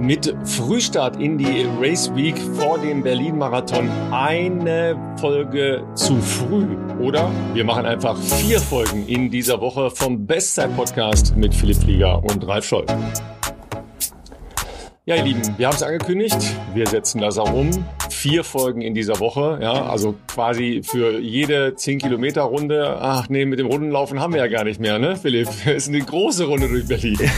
mit Frühstart in die Race Week vor dem Berlin-Marathon eine Folge zu früh. Oder wir machen einfach vier Folgen in dieser Woche vom Bestzeit-Podcast mit Philipp Flieger und Ralf Scholl. Ja, ihr Lieben, wir haben es angekündigt. Wir setzen das auch um. Vier Folgen in dieser Woche. Ja, also quasi für jede 10 Kilometer Runde. Ach nee, mit dem Rundenlaufen haben wir ja gar nicht mehr, ne, Philipp? Es ist eine große Runde durch Berlin.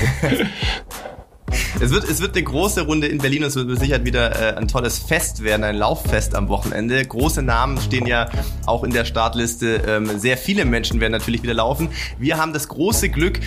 Es wird, es wird eine große Runde in Berlin und es wird Sicherheit wieder äh, ein tolles Fest werden, ein Lauffest am Wochenende. Große Namen stehen ja auch in der Startliste. Ähm, sehr viele Menschen werden natürlich wieder laufen. Wir haben das große Glück,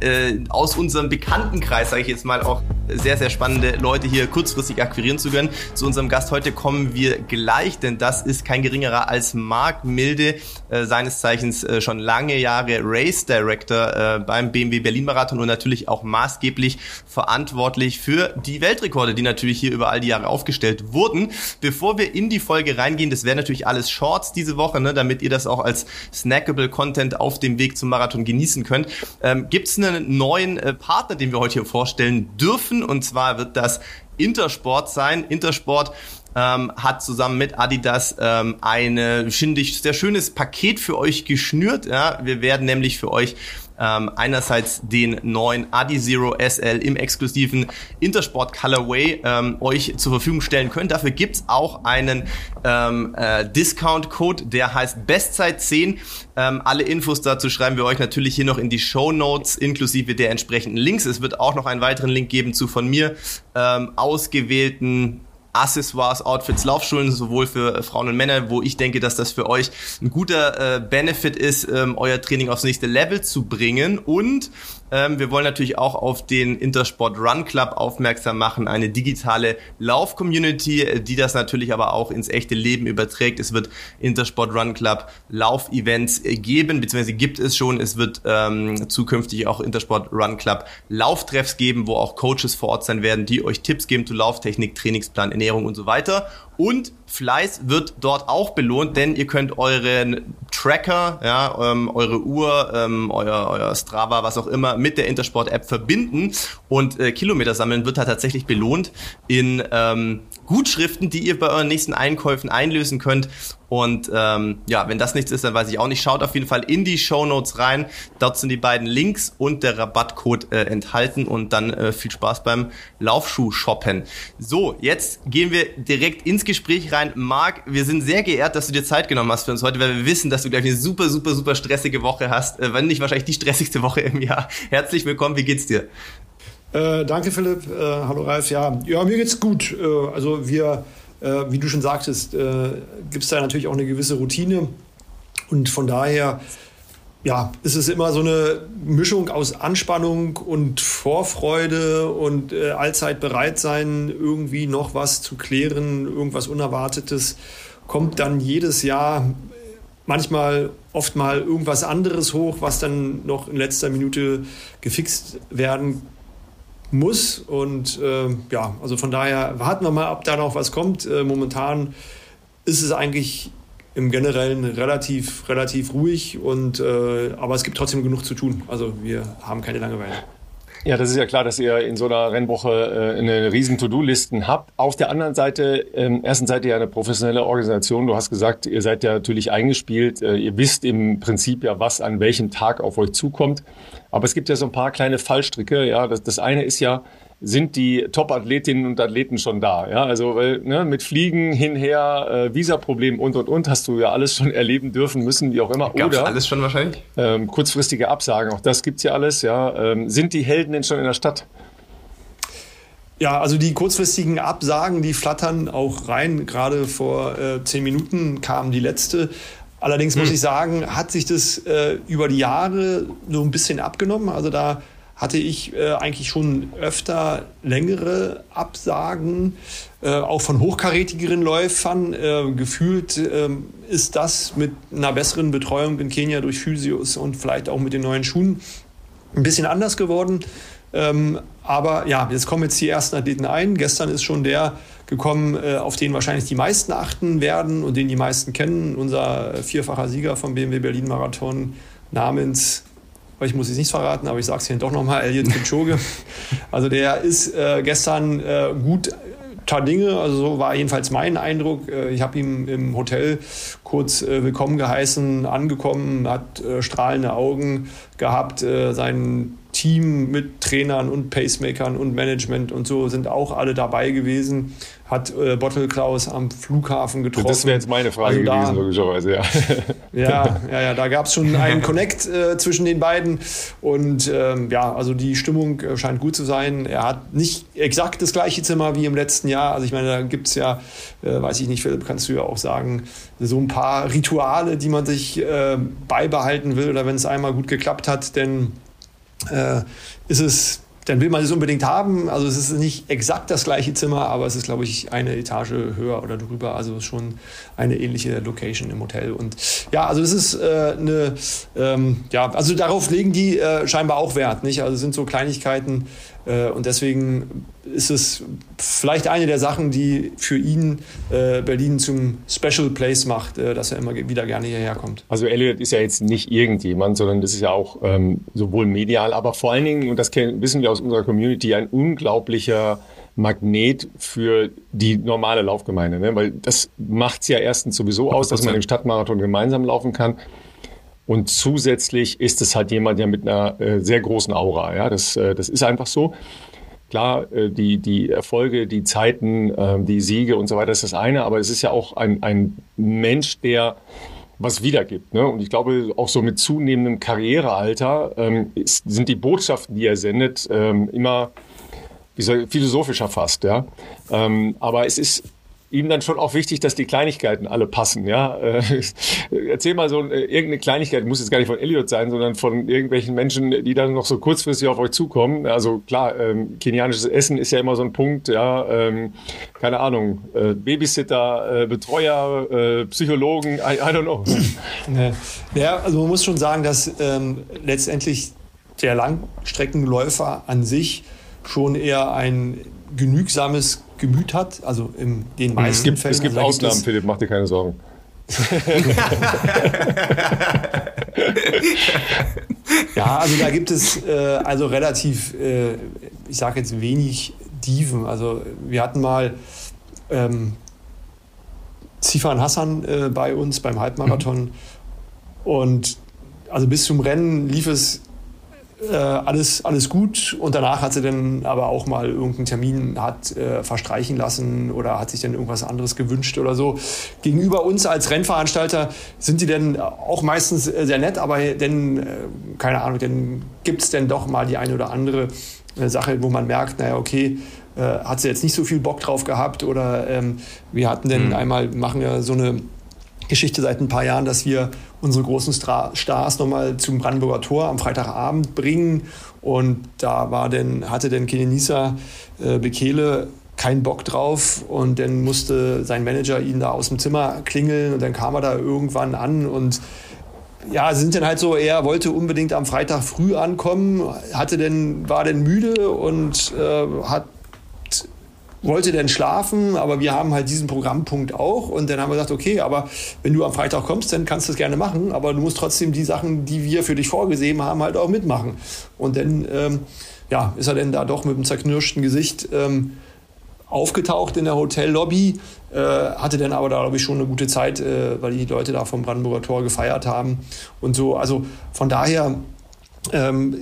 äh, aus unserem Bekanntenkreis, sage ich jetzt mal, auch sehr, sehr spannende Leute hier kurzfristig akquirieren zu können. Zu unserem Gast heute kommen wir gleich, denn das ist kein geringerer als Marc Milde, äh, seines Zeichens äh, schon lange Jahre Race Director äh, beim BMW Berlin Marathon und natürlich auch maßgeblich verantwortlich für die Weltrekorde, die natürlich hier über all die Jahre aufgestellt wurden. Bevor wir in die Folge reingehen, das wäre natürlich alles Shorts diese Woche, ne, damit ihr das auch als snackable Content auf dem Weg zum Marathon genießen könnt. Ähm, Gibt es einen neuen äh, Partner, den wir heute hier vorstellen dürfen? Und zwar wird das Intersport sein. Intersport ähm, hat zusammen mit Adidas ähm, eine, finde ich, sehr schönes Paket für euch geschnürt. Ja? Wir werden nämlich für euch ähm, einerseits den neuen Adi Zero SL im exklusiven Intersport Colorway ähm, euch zur Verfügung stellen können. Dafür gibt's auch einen ähm, äh, Discount-Code, der heißt Bestzeit 10. Ähm, alle Infos dazu schreiben wir euch natürlich hier noch in die Show Notes inklusive der entsprechenden Links. Es wird auch noch einen weiteren Link geben zu von mir ähm, ausgewählten Accessoires, Outfits, Laufschulen, sowohl für äh, Frauen und Männer, wo ich denke, dass das für euch ein guter äh, Benefit ist, ähm, euer Training aufs nächste Level zu bringen. Und ähm, wir wollen natürlich auch auf den Intersport Run Club aufmerksam machen, eine digitale Lauf-Community, äh, die das natürlich aber auch ins echte Leben überträgt. Es wird Intersport Run Club Lauf-Events äh, geben, beziehungsweise gibt es schon. Es wird ähm, zukünftig auch Intersport Run Club Lauftreffs geben, wo auch Coaches vor Ort sein werden, die euch Tipps geben zu Lauftechnik, Trainingsplan, Ernährung und so weiter. Und Fleiß wird dort auch belohnt, denn ihr könnt euren Tracker, ja, ähm, eure Uhr, ähm, euer, euer Strava, was auch immer, mit der Intersport-App verbinden und äh, Kilometer sammeln wird da tatsächlich belohnt in ähm, Gutschriften, die ihr bei euren nächsten Einkäufen einlösen könnt. Und ähm, ja, wenn das nichts ist, dann weiß ich auch nicht. Schaut auf jeden Fall in die Show Notes rein. Dort sind die beiden Links und der Rabattcode äh, enthalten. Und dann äh, viel Spaß beim Laufschuh-Shoppen. So, jetzt gehen wir direkt ins Gespräch rein. Marc, wir sind sehr geehrt, dass du dir Zeit genommen hast für uns heute, weil wir wissen, dass du gleich eine super, super, super stressige Woche hast. Äh, wenn nicht wahrscheinlich die stressigste Woche im Jahr. Herzlich willkommen, wie geht's dir? Äh, danke, Philipp. Äh, hallo, Ralf. Ja, ja, mir geht's gut. Äh, also wir, äh, wie du schon sagtest, äh, gibt es da natürlich auch eine gewisse Routine. Und von daher, ja, ist es immer so eine Mischung aus Anspannung und Vorfreude und äh, allzeit bereit sein, irgendwie noch was zu klären, irgendwas Unerwartetes. Kommt dann jedes Jahr manchmal oft mal irgendwas anderes hoch, was dann noch in letzter Minute gefixt werden muss. Und äh, ja, also von daher warten wir mal, ob da noch was kommt. Äh, momentan ist es eigentlich im Generellen relativ, relativ ruhig, und, äh, aber es gibt trotzdem genug zu tun. Also wir haben keine Langeweile. Ja, das ist ja klar, dass ihr in so einer Rennwoche äh, eine riesen To-Do-Listen habt. Auf der anderen Seite, ähm, erstens seid ihr ja eine professionelle Organisation. Du hast gesagt, ihr seid ja natürlich eingespielt. Äh, ihr wisst im Prinzip ja, was an welchem Tag auf euch zukommt. Aber es gibt ja so ein paar kleine Fallstricke. Ja, das, das eine ist ja, sind die Top-Athletinnen und Athleten schon da. Ja, also weil, ne, mit Fliegen hinher, äh, Visaproblem und und und hast du ja alles schon erleben dürfen müssen, wie auch immer. Gab's Oder alles schon wahrscheinlich? Ähm, kurzfristige Absagen, auch das gibt's ja alles. Ja, ähm, sind die Helden denn schon in der Stadt? Ja, also die kurzfristigen Absagen, die flattern auch rein. Gerade vor äh, zehn Minuten kam die letzte. Allerdings hm. muss ich sagen, hat sich das äh, über die Jahre so ein bisschen abgenommen. Also da hatte ich äh, eigentlich schon öfter längere Absagen, äh, auch von hochkarätigeren Läufern. Äh, gefühlt ähm, ist das mit einer besseren Betreuung in Kenia durch Physios und vielleicht auch mit den neuen Schuhen ein bisschen anders geworden. Ähm, aber ja, jetzt kommen jetzt die ersten Athleten ein. Gestern ist schon der gekommen, äh, auf den wahrscheinlich die meisten achten werden und den die meisten kennen. Unser vierfacher Sieger vom BMW Berlin Marathon namens ich muss es nicht verraten, aber ich sage es hier doch nochmal, Elliot Kipchoge. also der ist äh, gestern äh, gut Dinge, also so war jedenfalls mein Eindruck. Äh, ich habe ihn im Hotel kurz willkommen geheißen, angekommen, hat strahlende Augen gehabt, sein Team mit Trainern und Pacemakern und Management und so sind auch alle dabei gewesen hat äh, Bottle Klaus am Flughafen getroffen. Das wäre jetzt meine Frage also da, gewesen, logischerweise, ja. ja, ja, ja, da gab es schon einen Connect äh, zwischen den beiden. Und ähm, ja, also die Stimmung äh, scheint gut zu sein. Er hat nicht exakt das gleiche Zimmer wie im letzten Jahr. Also ich meine, da gibt es ja, äh, weiß ich nicht, Philipp, kannst du ja auch sagen, so ein paar Rituale, die man sich äh, beibehalten will oder wenn es einmal gut geklappt hat, denn äh, ist es dann will man es unbedingt haben. Also es ist nicht exakt das gleiche Zimmer, aber es ist, glaube ich, eine Etage höher oder drüber. Also schon eine ähnliche Location im Hotel. Und ja, also das ist äh, eine, ähm, ja, also darauf legen die äh, scheinbar auch Wert, nicht? Also es sind so Kleinigkeiten, und deswegen ist es vielleicht eine der Sachen, die für ihn äh, Berlin zum Special Place macht, äh, dass er immer wieder gerne hierher kommt. Also Elliot ist ja jetzt nicht irgendjemand, sondern das ist ja auch ähm, sowohl medial, aber vor allen Dingen, und das wissen wir aus unserer Community, ein unglaublicher Magnet für die normale Laufgemeinde. Ne? Weil das macht es ja erstens sowieso aus, dass man den Stadtmarathon gemeinsam laufen kann. Und zusätzlich ist es halt jemand, der mit einer äh, sehr großen Aura, ja, das, äh, das ist einfach so. Klar, äh, die, die Erfolge, die Zeiten, äh, die Siege und so weiter ist das eine, aber es ist ja auch ein, ein Mensch, der was wiedergibt. Ne? Und ich glaube, auch so mit zunehmendem Karrierealter ähm, ist, sind die Botschaften, die er sendet, ähm, immer wie soll, philosophischer fast. Ja? Ähm, aber es ist ihm dann schon auch wichtig, dass die Kleinigkeiten alle passen. Ja, äh, erzähl mal so äh, irgendeine Kleinigkeit, muss jetzt gar nicht von Elliot sein, sondern von irgendwelchen Menschen, die dann noch so kurzfristig auf euch zukommen. Also klar, ähm, kenianisches Essen ist ja immer so ein Punkt. Ja, ähm, keine Ahnung, äh, Babysitter, äh, Betreuer, äh, Psychologen, I, I don't know. Ja, also man muss schon sagen, dass ähm, letztendlich der Langstreckenläufer an sich schon eher ein genügsames Gemüt hat. Also in den meisten es gibt, Fällen. Es gibt Ausnahmen, Philipp, mach dir keine Sorgen. ja, also da gibt es äh, also relativ, äh, ich sage jetzt wenig Dieven. Also wir hatten mal ähm, Zifan Hassan äh, bei uns beim Halbmarathon mhm. und also bis zum Rennen lief es äh, alles, alles gut. Und danach hat sie dann aber auch mal irgendeinen Termin hat äh, verstreichen lassen oder hat sich dann irgendwas anderes gewünscht oder so. Gegenüber uns als Rennveranstalter sind die dann auch meistens äh, sehr nett, aber dann, äh, keine Ahnung, dann gibt es dann doch mal die eine oder andere äh, Sache, wo man merkt, naja, okay, äh, hat sie jetzt nicht so viel Bock drauf gehabt oder ähm, wir hatten dann mhm. einmal, machen ja so eine Geschichte seit ein paar Jahren, dass wir unsere großen Stars nochmal zum Brandenburger Tor am Freitagabend bringen. Und da war denn, hatte denn Kenenisa äh, Bekele keinen Bock drauf. Und dann musste sein Manager ihn da aus dem Zimmer klingeln. Und dann kam er da irgendwann an. Und ja, sind dann halt so, er wollte unbedingt am Freitag früh ankommen, hatte denn, war denn müde und äh, hat wollte dann schlafen, aber wir haben halt diesen Programmpunkt auch und dann haben wir gesagt, okay, aber wenn du am Freitag kommst, dann kannst du es gerne machen, aber du musst trotzdem die Sachen, die wir für dich vorgesehen haben, halt auch mitmachen. Und dann ähm, ja, ist er dann da doch mit einem zerknirschten Gesicht ähm, aufgetaucht in der Hotellobby, äh, hatte dann aber da, glaube ich, schon eine gute Zeit, äh, weil die Leute da vom Brandenburger Tor gefeiert haben und so. Also von daher ähm,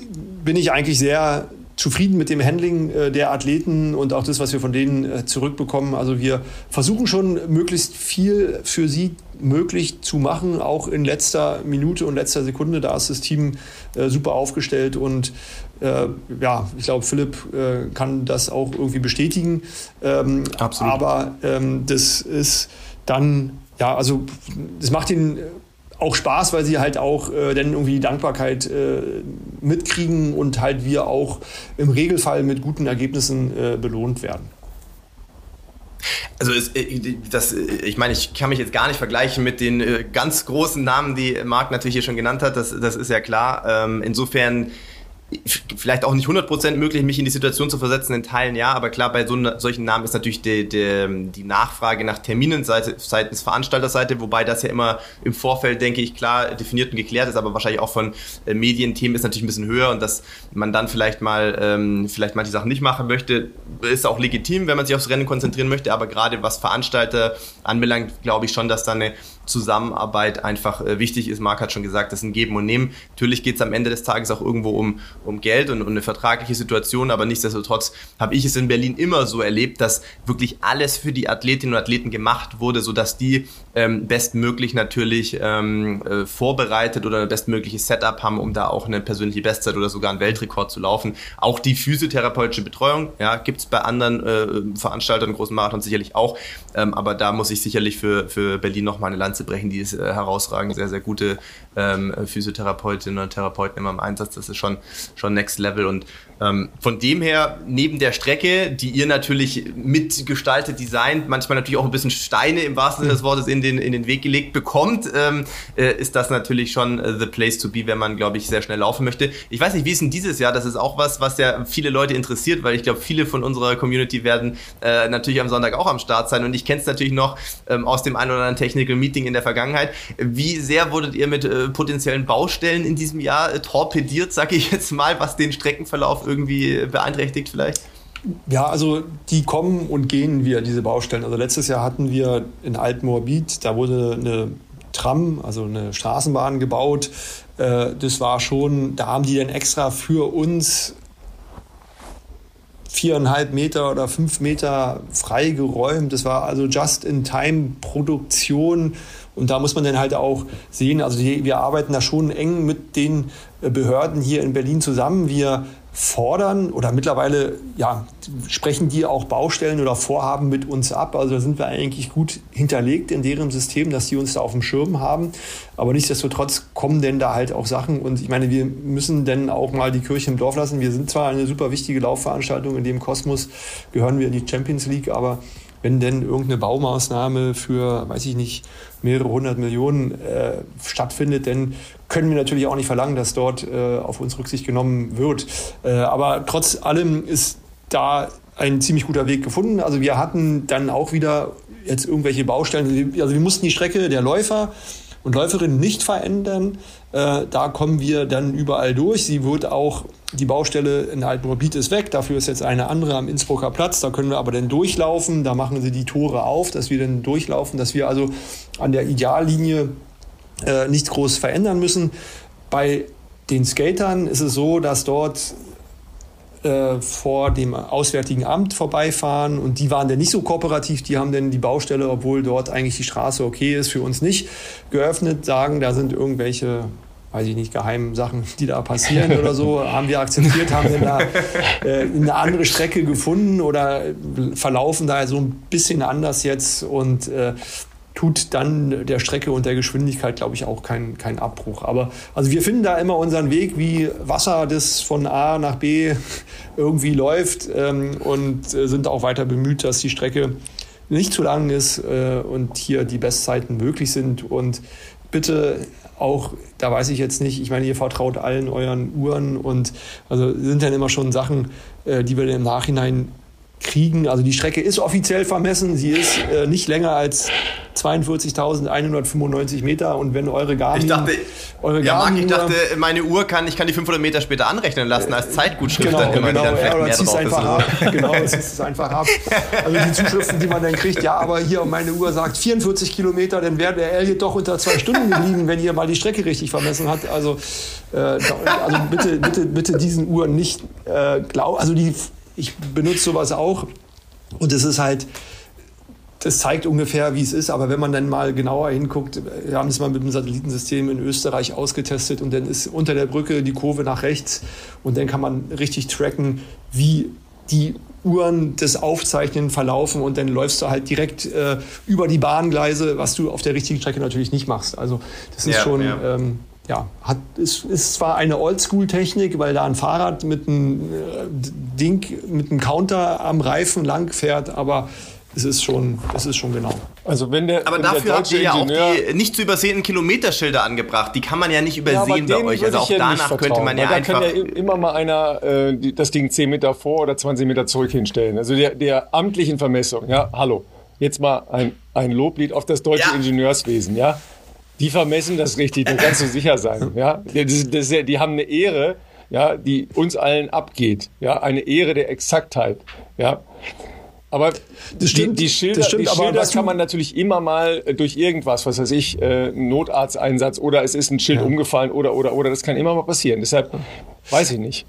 bin ich eigentlich sehr zufrieden mit dem Handling äh, der Athleten und auch das, was wir von denen äh, zurückbekommen. Also wir versuchen schon möglichst viel für sie möglich zu machen, auch in letzter Minute und letzter Sekunde. Da ist das Team äh, super aufgestellt und ja, ich glaube, Philipp kann das auch irgendwie bestätigen. Ähm, Absolut. Aber ähm, das ist dann, ja, also das macht ihn auch Spaß, weil sie halt auch äh, dann irgendwie die Dankbarkeit äh, mitkriegen und halt wir auch im Regelfall mit guten Ergebnissen äh, belohnt werden. Also es, äh, das, äh, ich meine, ich kann mich jetzt gar nicht vergleichen mit den äh, ganz großen Namen, die Marc natürlich hier schon genannt hat. Das, das ist ja klar. Ähm, insofern vielleicht auch nicht 100% möglich, mich in die Situation zu versetzen, in Teilen ja, aber klar, bei so solchen Namen ist natürlich die, die, die Nachfrage nach Terminen seitens Veranstalterseite, wobei das ja immer im Vorfeld, denke ich, klar definiert und geklärt ist, aber wahrscheinlich auch von äh, Medienthemen ist natürlich ein bisschen höher und dass man dann vielleicht mal ähm, vielleicht manche Sachen nicht machen möchte, ist auch legitim, wenn man sich aufs Rennen konzentrieren möchte, aber gerade was Veranstalter anbelangt, glaube ich schon, dass da eine Zusammenarbeit einfach äh, wichtig ist. Marc hat schon gesagt, das ist ein Geben und Nehmen. Natürlich geht es am Ende des Tages auch irgendwo um, um Geld und, und eine vertragliche Situation, aber nichtsdestotrotz habe ich es in Berlin immer so erlebt, dass wirklich alles für die Athletinnen und Athleten gemacht wurde, sodass die ähm, bestmöglich natürlich ähm, äh, vorbereitet oder ein bestmögliches Setup haben, um da auch eine persönliche Bestzeit oder sogar einen Weltrekord zu laufen. Auch die physiotherapeutische Betreuung, ja, gibt es bei anderen äh, Veranstaltern, großen Marathons sicherlich auch, ähm, aber da muss ich sicherlich für, für Berlin nochmal eine Lanze Lanze brechen, die ist äh, herausragend, sehr, sehr gute ähm, Physiotherapeutinnen und Therapeuten immer im Einsatz. Das ist schon, schon Next Level und ähm, von dem her, neben der Strecke, die ihr natürlich mitgestaltet, designt, manchmal natürlich auch ein bisschen Steine im wahrsten Sinne des Wortes in den, in den Weg gelegt bekommt, ähm, äh, ist das natürlich schon äh, the place to be, wenn man, glaube ich, sehr schnell laufen möchte. Ich weiß nicht, wie ist denn dieses Jahr? Das ist auch was, was ja viele Leute interessiert, weil ich glaube, viele von unserer Community werden äh, natürlich am Sonntag auch am Start sein und ich kenne es natürlich noch ähm, aus dem ein oder anderen Technical Meeting in der Vergangenheit. Wie sehr wurdet ihr mit äh, potenziellen Baustellen in diesem Jahr äh, torpediert, sage ich jetzt mal, was den Streckenverlauf irgendwie beeinträchtigt vielleicht? Ja, also die kommen und gehen wieder, diese Baustellen. Also letztes Jahr hatten wir in Altmoabit, da wurde eine Tram, also eine Straßenbahn gebaut. Äh, das war schon, da haben die dann extra für uns viereinhalb Meter oder fünf Meter freigeräumt. Das war also Just-in-Time-Produktion. Und da muss man dann halt auch sehen, also wir arbeiten da schon eng mit den Behörden hier in Berlin zusammen. Wir fordern oder mittlerweile ja, sprechen die auch Baustellen oder Vorhaben mit uns ab. Also da sind wir eigentlich gut hinterlegt in deren System, dass die uns da auf dem Schirm haben. Aber nichtsdestotrotz kommen denn da halt auch Sachen. Und ich meine, wir müssen denn auch mal die Kirche im Dorf lassen. Wir sind zwar eine super wichtige Laufveranstaltung, in dem Kosmos gehören wir in die Champions League, aber wenn denn irgendeine Baumaßnahme für, weiß ich nicht, mehrere hundert Millionen äh, stattfindet, dann können wir natürlich auch nicht verlangen, dass dort äh, auf uns Rücksicht genommen wird. Äh, aber trotz allem ist da ein ziemlich guter Weg gefunden. Also wir hatten dann auch wieder jetzt irgendwelche Baustellen. Also wir mussten die Strecke der Läufer und Läuferinnen nicht verändern. Äh, da kommen wir dann überall durch. Sie wird auch, die Baustelle in Altenmorbid ist weg. Dafür ist jetzt eine andere am Innsbrucker Platz. Da können wir aber dann durchlaufen. Da machen sie die Tore auf, dass wir dann durchlaufen, dass wir also an der Ideallinie äh, nichts groß verändern müssen. Bei den Skatern ist es so, dass dort äh, vor dem Auswärtigen Amt vorbeifahren und die waren dann nicht so kooperativ, die haben dann die Baustelle, obwohl dort eigentlich die Straße okay ist, für uns nicht geöffnet, sagen, da sind irgendwelche weiß ich nicht, geheimen Sachen, die da passieren oder so, haben wir akzeptiert, haben dann da äh, eine andere Strecke gefunden oder verlaufen da so ein bisschen anders jetzt. Und äh, tut dann der Strecke und der Geschwindigkeit, glaube ich, auch keinen kein Abbruch. Aber also wir finden da immer unseren Weg, wie Wasser, das von A nach B irgendwie läuft ähm, und äh, sind auch weiter bemüht, dass die Strecke nicht zu lang ist äh, und hier die Bestzeiten möglich sind. Und bitte auch, da weiß ich jetzt nicht, ich meine, ihr vertraut allen euren Uhren und also sind dann immer schon Sachen, äh, die wir im Nachhinein kriegen. Also die Strecke ist offiziell vermessen. Sie ist äh, nicht länger als 42.195 Meter. Und wenn eure Garmin... Ich dachte, eure ja, Marc, ich dachte, meine Uhr kann, ich kann die 500 Meter später anrechnen lassen als Zeitgutschrift. Genau, dann immer genau, dann ja, oder ziehst einfach ab. Genau, ziehst es einfach ab. Also die Zuschriften, die man dann kriegt, ja, aber hier meine Uhr sagt 44 Kilometer, dann wäre der Elliot doch unter zwei Stunden geblieben, wenn ihr mal die Strecke richtig vermessen habt. Also, äh, also bitte, bitte, bitte diesen Uhren nicht äh, glauben. Also die ich benutze sowas auch und es ist halt, das zeigt ungefähr, wie es ist, aber wenn man dann mal genauer hinguckt, wir haben es mal mit dem Satellitensystem in Österreich ausgetestet und dann ist unter der Brücke die Kurve nach rechts und dann kann man richtig tracken, wie die Uhren das Aufzeichnen verlaufen und dann läufst du halt direkt äh, über die Bahngleise, was du auf der richtigen Strecke natürlich nicht machst. Also das ist ja, schon ja. Ähm, ja, hat, ist, ist zwar eine Oldschool-Technik, weil da ein Fahrrad mit einem äh, Ding, mit einem Counter am Reifen lang fährt, aber es ist schon, es ist schon genau. Also wenn der, Aber wenn dafür habt ihr ja auch die nicht zu übersehenden Kilometerschilder angebracht. Die kann man ja nicht übersehen ja, bei euch. Also auch danach könnte man ja einfach. Da kann ja immer mal einer äh, das Ding 10 Meter vor oder 20 Meter zurück hinstellen. Also der, der amtlichen Vermessung, ja, hallo. Jetzt mal ein, ein Loblied auf das deutsche ja. Ingenieurswesen, ja. Die vermessen das richtig, da kannst du sicher sein, ja. Das, das, die haben eine Ehre, ja, die uns allen abgeht, ja, eine Ehre der Exaktheit, ja. Aber das stimmt, die, die Schilder, stimmt, die Schilder kann man natürlich immer mal äh, durch irgendwas, was weiß ich, äh, Notarzteinsatz oder es ist ein Schild ja. umgefallen oder, oder, oder, das kann immer mal passieren. Deshalb weiß ich nicht.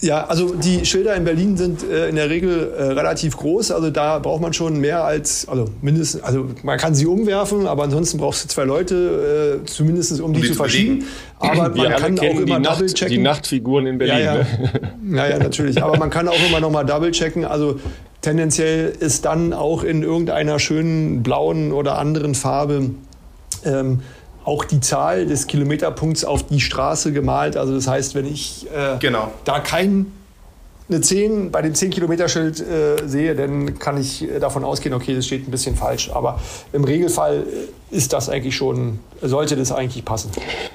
Ja, also die Schilder in Berlin sind äh, in der Regel äh, relativ groß. Also da braucht man schon mehr als, also mindestens, also man kann sie umwerfen, aber ansonsten brauchst du zwei Leute, äh, zumindest um, die, die, zu verschieben. Aber man kann auch immer Nacht, double checken. Die Nachtfiguren in Berlin. Ja, ja. Ne? ja, ja natürlich. Aber man kann auch immer noch mal double checken. Also tendenziell ist dann auch in irgendeiner schönen blauen oder anderen Farbe ähm, auch die Zahl des Kilometerpunkts auf die Straße gemalt. Also das heißt, wenn ich äh, genau. da kein eine 10 bei dem 10-Kilometer-Schild äh, sehe, dann kann ich äh, davon ausgehen, okay, das steht ein bisschen falsch. Aber im Regelfall äh, ist das eigentlich schon, sollte das eigentlich passen.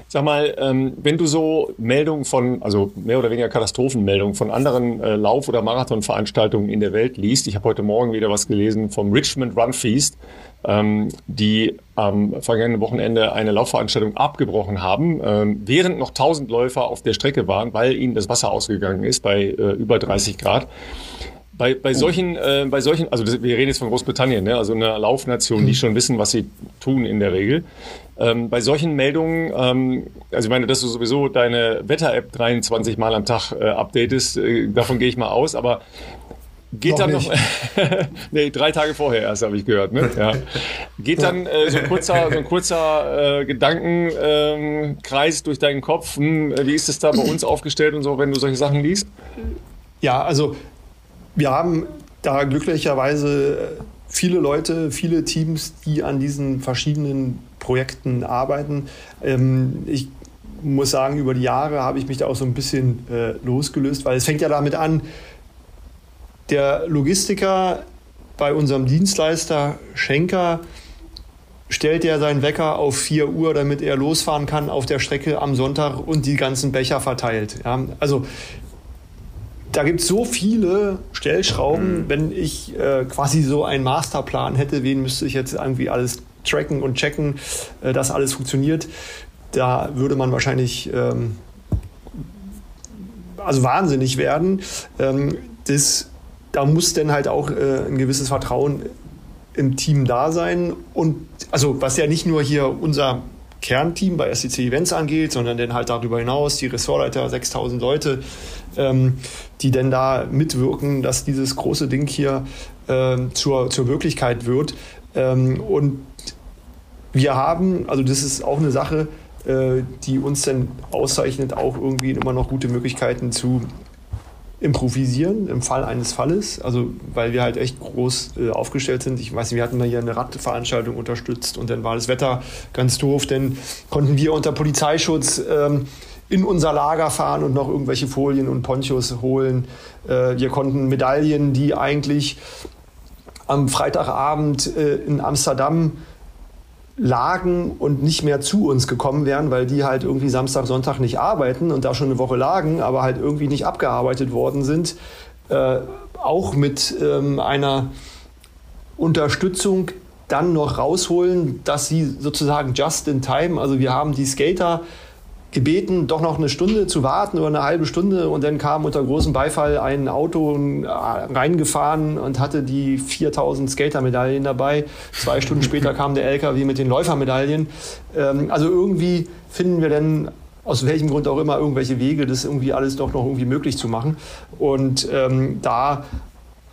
Sag mal, ähm, wenn du so Meldungen von, also mehr oder weniger Katastrophenmeldungen von anderen äh, Lauf- oder Marathonveranstaltungen in der Welt liest, ich habe heute Morgen wieder was gelesen vom Richmond Run Feast, ähm, die am vergangenen Wochenende eine Laufveranstaltung abgebrochen haben, ähm, während noch 1000 Läufer auf der Strecke waren, weil ihnen das Wasser ausgegangen ist bei äh, über 30 Grad. Bei, bei solchen, äh, bei solchen, also das, wir reden jetzt von Großbritannien, ne, also einer Laufnation, die schon wissen, was sie tun in der Regel. Ähm, bei solchen Meldungen, ähm, also ich meine, dass du sowieso deine Wetter-App 23 Mal am Tag äh, updatest, äh, davon gehe ich mal aus, aber Geht noch dann noch, nee, drei Tage vorher erst habe ich gehört, ne? Ja. Geht dann äh, so ein kurzer, so ein kurzer äh, Gedankenkreis ähm, durch deinen Kopf. Hm, wie ist es da bei uns aufgestellt und so, wenn du solche Sachen liest? Ja, also wir haben da glücklicherweise viele Leute, viele Teams, die an diesen verschiedenen Projekten arbeiten. Ähm, ich muss sagen, über die Jahre habe ich mich da auch so ein bisschen äh, losgelöst, weil es fängt ja damit an, der Logistiker bei unserem Dienstleister Schenker stellt er seinen Wecker auf 4 Uhr, damit er losfahren kann auf der Strecke am Sonntag und die ganzen Becher verteilt. Ja, also da gibt es so viele Stellschrauben. Mhm. Wenn ich äh, quasi so einen Masterplan hätte, wen müsste ich jetzt irgendwie alles tracken und checken, äh, dass alles funktioniert, da würde man wahrscheinlich ähm, also wahnsinnig werden. Ähm, das da muss dann halt auch äh, ein gewisses Vertrauen im Team da sein. Und also was ja nicht nur hier unser Kernteam bei SCC Events angeht, sondern dann halt darüber hinaus die Ressortleiter, 6000 Leute, ähm, die denn da mitwirken, dass dieses große Ding hier ähm, zur, zur Wirklichkeit wird. Ähm, und wir haben, also das ist auch eine Sache, äh, die uns dann auszeichnet, auch irgendwie immer noch gute Möglichkeiten zu improvisieren im Fall eines Falles, also weil wir halt echt groß äh, aufgestellt sind. Ich weiß nicht, wir hatten mal hier eine Radveranstaltung unterstützt und dann war das Wetter ganz doof, dann konnten wir unter Polizeischutz ähm, in unser Lager fahren und noch irgendwelche Folien und Ponchos holen. Äh, wir konnten Medaillen, die eigentlich am Freitagabend äh, in Amsterdam lagen und nicht mehr zu uns gekommen wären, weil die halt irgendwie Samstag, Sonntag nicht arbeiten und da schon eine Woche lagen, aber halt irgendwie nicht abgearbeitet worden sind, äh, auch mit ähm, einer Unterstützung dann noch rausholen, dass sie sozusagen just in time, also wir haben die Skater gebeten, doch noch eine Stunde zu warten oder eine halbe Stunde. Und dann kam unter großem Beifall ein Auto äh, reingefahren und hatte die 4000 Skater-Medaillen dabei. Zwei Stunden später kam der LKW mit den Läufermedaillen. Ähm, also irgendwie finden wir dann aus welchem Grund auch immer irgendwelche Wege, das irgendwie alles doch noch irgendwie möglich zu machen. Und ähm, da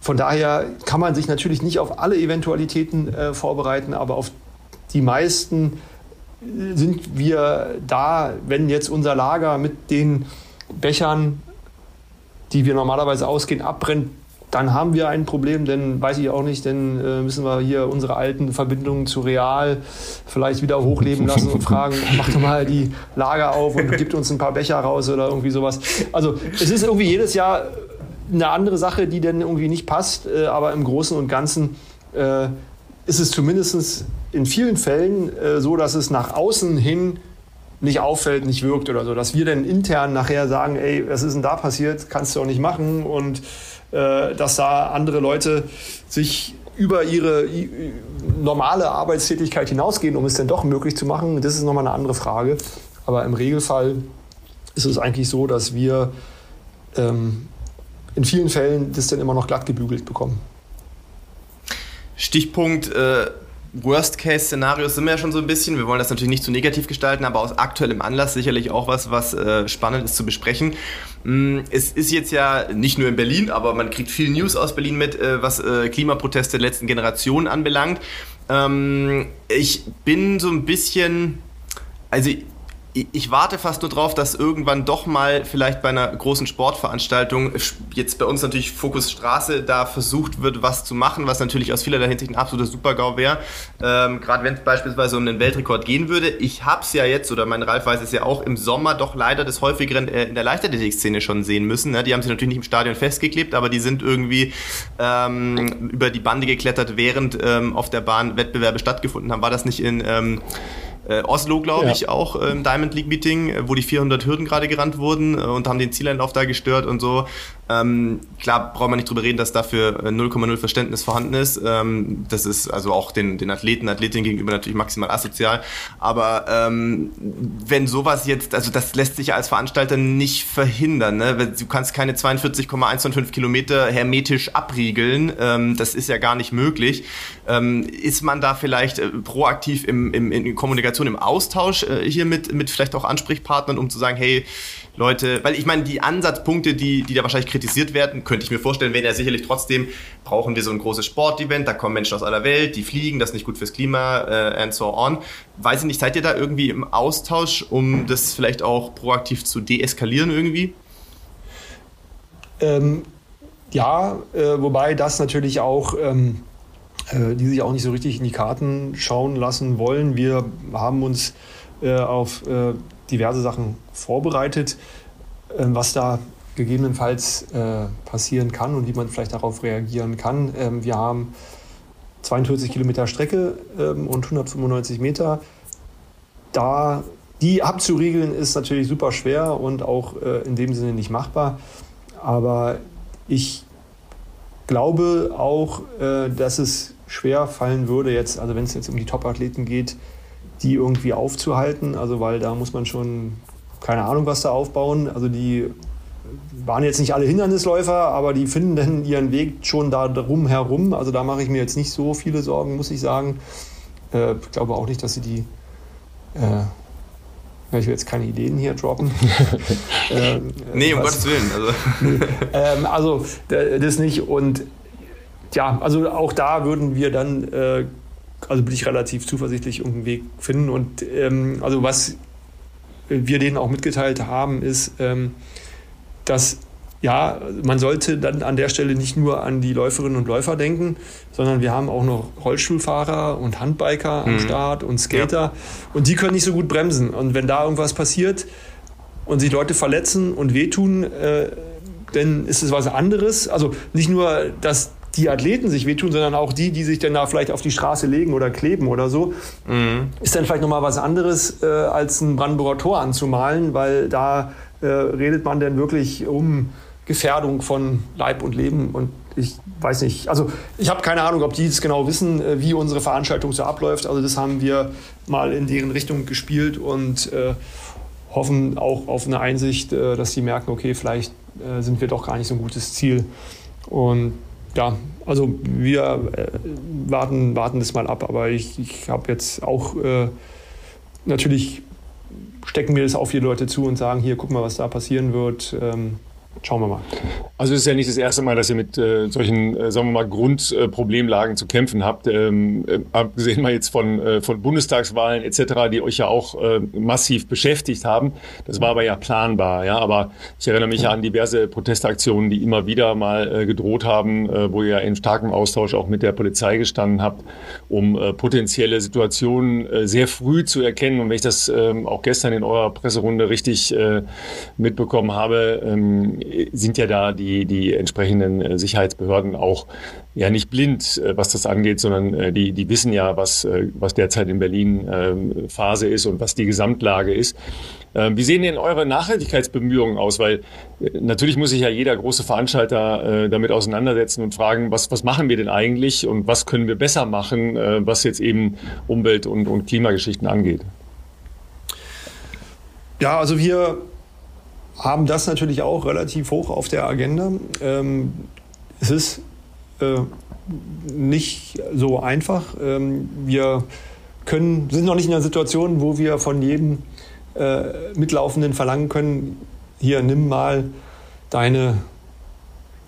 von daher kann man sich natürlich nicht auf alle Eventualitäten äh, vorbereiten, aber auf die meisten sind wir da, wenn jetzt unser Lager mit den Bechern, die wir normalerweise ausgehen, abbrennt, dann haben wir ein Problem, denn weiß ich auch nicht, dann äh, müssen wir hier unsere alten Verbindungen zu Real vielleicht wieder hochleben lassen und fragen, mach doch mal die Lager auf und gibt uns ein paar Becher raus oder irgendwie sowas. Also es ist irgendwie jedes Jahr eine andere Sache, die dann irgendwie nicht passt, äh, aber im Großen und Ganzen äh, ist es zumindest in vielen Fällen äh, so, dass es nach außen hin nicht auffällt, nicht wirkt oder so. Dass wir dann intern nachher sagen, ey, was ist denn da passiert, kannst du auch nicht machen. Und äh, dass da andere Leute sich über ihre normale Arbeitstätigkeit hinausgehen, um es dann doch möglich zu machen, das ist nochmal eine andere Frage. Aber im Regelfall ist es eigentlich so, dass wir ähm, in vielen Fällen das dann immer noch glatt gebügelt bekommen. Stichpunkt äh, Worst-Case-Szenarios sind wir ja schon so ein bisschen. Wir wollen das natürlich nicht zu negativ gestalten, aber aus aktuellem Anlass sicherlich auch was, was äh, spannend ist zu besprechen. Mm, es ist jetzt ja nicht nur in Berlin, aber man kriegt viel News aus Berlin mit, äh, was äh, Klimaproteste der letzten Generation anbelangt. Ähm, ich bin so ein bisschen, also ich warte fast nur drauf, dass irgendwann doch mal vielleicht bei einer großen Sportveranstaltung, jetzt bei uns natürlich Fokus Straße, da versucht wird, was zu machen, was natürlich aus vielerlei Hinsicht ein absoluter Supergau wäre. Ähm, Gerade wenn es beispielsweise um den Weltrekord gehen würde. Ich habe es ja jetzt, oder mein Ralf weiß es ja auch, im Sommer doch leider des häufigeren äh, in der Leichtathletik-Szene schon sehen müssen. Ne? Die haben sich natürlich nicht im Stadion festgeklebt, aber die sind irgendwie ähm, über die Bande geklettert, während ähm, auf der Bahn Wettbewerbe stattgefunden haben. War das nicht in... Äh, Oslo, glaube ja. ich, auch im ähm, Diamond League Meeting, äh, wo die 400 Hürden gerade gerannt wurden äh, und haben den Zieleinlauf da gestört und so. Ähm, klar, braucht man nicht drüber reden, dass dafür 0,0 äh, Verständnis vorhanden ist. Ähm, das ist also auch den, den Athleten, Athletinnen gegenüber natürlich maximal asozial. Aber ähm, wenn sowas jetzt, also das lässt sich ja als Veranstalter nicht verhindern. Ne? Du kannst keine 42,125 Kilometer hermetisch abriegeln. Ähm, das ist ja gar nicht möglich. Ähm, ist man da vielleicht äh, proaktiv im, im, in Kommunikation, im Austausch äh, hier mit, mit vielleicht auch Ansprechpartnern, um zu sagen, hey, Leute, weil ich meine, die Ansatzpunkte, die, die da wahrscheinlich kritisiert werden, könnte ich mir vorstellen, wären ja sicherlich trotzdem, brauchen wir so ein großes Sportevent, da kommen Menschen aus aller Welt, die fliegen, das ist nicht gut fürs Klima äh, and so on. Weiß ich nicht, seid ihr da irgendwie im Austausch, um das vielleicht auch proaktiv zu deeskalieren irgendwie? Ähm, ja, äh, wobei das natürlich auch, ähm, äh, die sich auch nicht so richtig in die Karten schauen lassen wollen. Wir haben uns äh, auf äh, diverse Sachen vorbereitet, ähm, was da gegebenenfalls äh, passieren kann und wie man vielleicht darauf reagieren kann. Ähm, wir haben 42 Kilometer Strecke ähm, und 195 Meter. Da die abzuriegeln ist natürlich super schwer und auch äh, in dem Sinne nicht machbar. Aber ich glaube auch, äh, dass es schwer fallen würde jetzt, also wenn es jetzt um die Top-Athleten geht, die irgendwie aufzuhalten. Also weil da muss man schon keine Ahnung was da aufbauen. Also die waren jetzt nicht alle Hindernisläufer, aber die finden dann ihren Weg schon da drum herum. Also da mache ich mir jetzt nicht so viele Sorgen, muss ich sagen. Äh, ich glaube auch nicht, dass sie die äh, ich will jetzt keine Ideen hier droppen. ähm, nee, um was, Gottes Willen. Also. ähm, also das nicht. Und ja, also auch da würden wir dann äh, also bin ich relativ zuversichtlich irgendeinen Weg finden. Und ähm, also was wir denen auch mitgeteilt haben, ist, ähm, dass ja, man sollte dann an der Stelle nicht nur an die Läuferinnen und Läufer denken, sondern wir haben auch noch Rollstuhlfahrer und Handbiker am mhm. Start und Skater ja. und die können nicht so gut bremsen. Und wenn da irgendwas passiert und sich Leute verletzen und wehtun, äh, dann ist es was anderes. Also nicht nur, dass die Athleten sich wehtun, sondern auch die, die sich dann da vielleicht auf die Straße legen oder kleben oder so, mhm. ist dann vielleicht nochmal was anderes, äh, als ein Brandenburger Tor anzumalen, weil da äh, redet man dann wirklich um Gefährdung von Leib und Leben und ich weiß nicht, also ich habe keine Ahnung, ob die jetzt genau wissen, äh, wie unsere Veranstaltung so abläuft. Also das haben wir mal in deren Richtung gespielt und äh, hoffen auch auf eine Einsicht, äh, dass sie merken, okay, vielleicht äh, sind wir doch gar nicht so ein gutes Ziel. Und ja, also wir äh, warten, warten das mal ab. Aber ich, ich habe jetzt auch äh, natürlich stecken wir das auf die Leute zu und sagen, hier, guck mal, was da passieren wird. Ähm, Schauen wir mal. Also es ist ja nicht das erste Mal, dass ihr mit äh, solchen, äh, sagen wir mal, Grundproblemlagen äh, zu kämpfen habt. Ähm, äh, abgesehen mal jetzt von, äh, von Bundestagswahlen etc., die euch ja auch äh, massiv beschäftigt haben. Das war aber ja planbar. Ja, aber ich erinnere mich ja an diverse Protestaktionen, die immer wieder mal gedroht haben, wo ihr ja in starkem Austausch auch mit der Polizei gestanden habt, um potenzielle Situationen sehr früh zu erkennen. Und wenn ich das äh, auch gestern in eurer Presserunde richtig mitbekommen habe, ähm, sind ja da die, die entsprechenden äh, Sicherheitsbehörden auch ja nicht blind, äh, was das angeht, sondern äh, die, die wissen ja, was, was derzeit in Berlin ähm, Phase ist und was die Gesamtlage ist. Ähm, wie sehen denn eure Nachhaltigkeitsbemühungen aus? Weil natürlich muss sich ja jeder große Veranstalter damit auseinandersetzen und fragen, was, was machen wir denn eigentlich und was können wir besser machen, was jetzt eben Umwelt- und, und Klimageschichten angeht? Ja, also wir haben das natürlich auch relativ hoch auf der Agenda. Ähm, es ist äh, nicht so einfach. Ähm, wir können, sind noch nicht in einer Situation, wo wir von jedem äh, Mitlaufenden verlangen können, hier nimm mal deine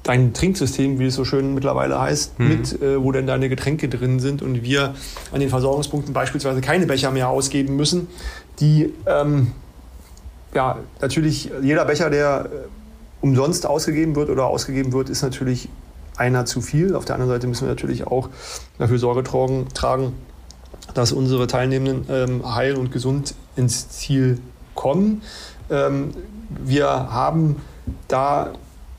dein Trinksystem, wie es so schön mittlerweile heißt, mhm. mit, äh, wo denn deine Getränke drin sind und wir an den Versorgungspunkten beispielsweise keine Becher mehr ausgeben müssen, die ähm, ja, natürlich jeder Becher, der äh, umsonst ausgegeben wird oder ausgegeben wird, ist natürlich einer zu viel. Auf der anderen Seite müssen wir natürlich auch dafür Sorge tragen, dass unsere Teilnehmenden ähm, heil und gesund ins Ziel kommen. Ähm, wir haben da